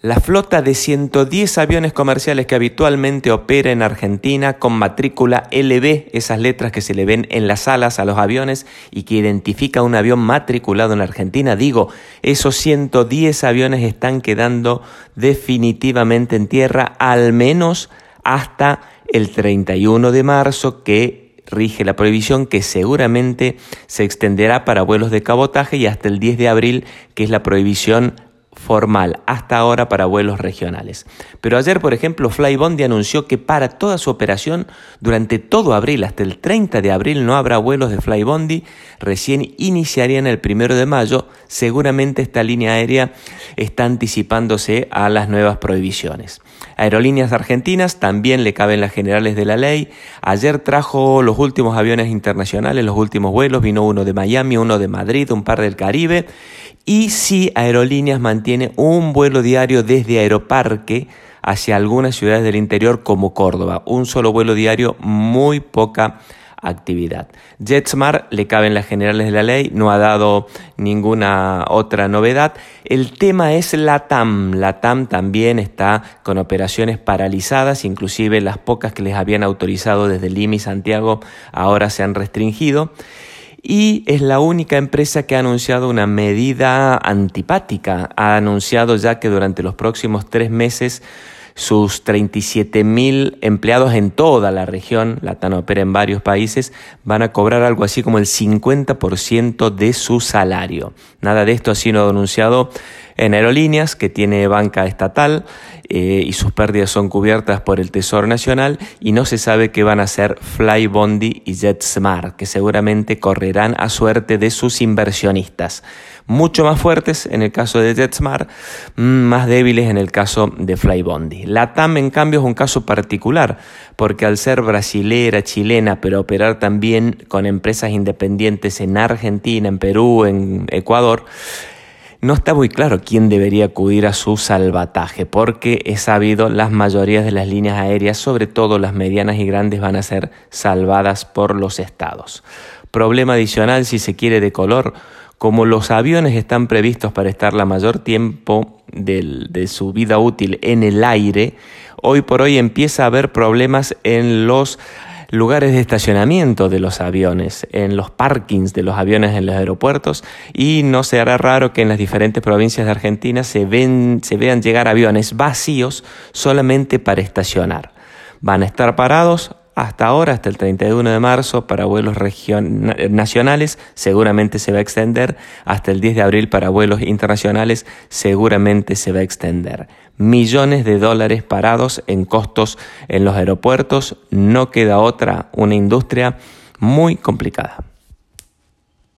La flota de 110 aviones comerciales que habitualmente opera en Argentina con matrícula LB, esas letras que se le ven en las alas a los aviones y que identifica un avión matriculado en Argentina, digo, esos 110 aviones están quedando definitivamente en tierra al menos hasta el 31 de marzo que rige la prohibición que seguramente se extenderá para vuelos de cabotaje y hasta el 10 de abril que es la prohibición formal hasta ahora para vuelos regionales. Pero ayer, por ejemplo, Flybondi anunció que para toda su operación, durante todo abril, hasta el 30 de abril, no habrá vuelos de Flybondi, recién iniciarían el primero de mayo, seguramente esta línea aérea está anticipándose a las nuevas prohibiciones. Aerolíneas Argentinas también le caben las generales de la ley. Ayer trajo los últimos aviones internacionales, los últimos vuelos, vino uno de Miami, uno de Madrid, un par del Caribe y si Aerolíneas mantiene un vuelo diario desde Aeroparque hacia algunas ciudades del interior como Córdoba. Un solo vuelo diario, muy poca actividad. JetSmart le caben las generales de la ley, no ha dado ninguna otra novedad. El tema es la TAM. La TAM también está con operaciones paralizadas, inclusive las pocas que les habían autorizado desde Lima y Santiago ahora se han restringido y es la única empresa que ha anunciado una medida antipática. Ha anunciado ya que durante los próximos tres meses sus 37 mil empleados en toda la región, Latam opera en varios países, van a cobrar algo así como el 50% de su salario. Nada de esto ha sido anunciado en aerolíneas, que tiene banca estatal eh, y sus pérdidas son cubiertas por el Tesoro Nacional y no se sabe qué van a hacer Flybondi y JetSmart, que seguramente correrán a suerte de sus inversionistas mucho más fuertes en el caso de JetSmart, mm, más débiles en el caso de Flybondi. La TAM, en cambio, es un caso particular, porque al ser brasilera, chilena, pero operar también con empresas independientes en Argentina, en Perú, en Ecuador, no está muy claro quién debería acudir a su salvataje, porque es sabido las mayorías de las líneas aéreas, sobre todo las medianas y grandes, van a ser salvadas por los estados. Problema adicional, si se quiere, de color, como los aviones están previstos para estar la mayor tiempo de su vida útil en el aire, hoy por hoy empieza a haber problemas en los lugares de estacionamiento de los aviones, en los parkings de los aviones en los aeropuertos y no se hará raro que en las diferentes provincias de Argentina se, ven, se vean llegar aviones vacíos solamente para estacionar. Van a estar parados hasta ahora, hasta el 31 de marzo, para vuelos nacionales, seguramente se va a extender. Hasta el 10 de abril para vuelos internacionales, seguramente se va a extender. Millones de dólares parados en costos en los aeropuertos. No queda otra, una industria muy complicada.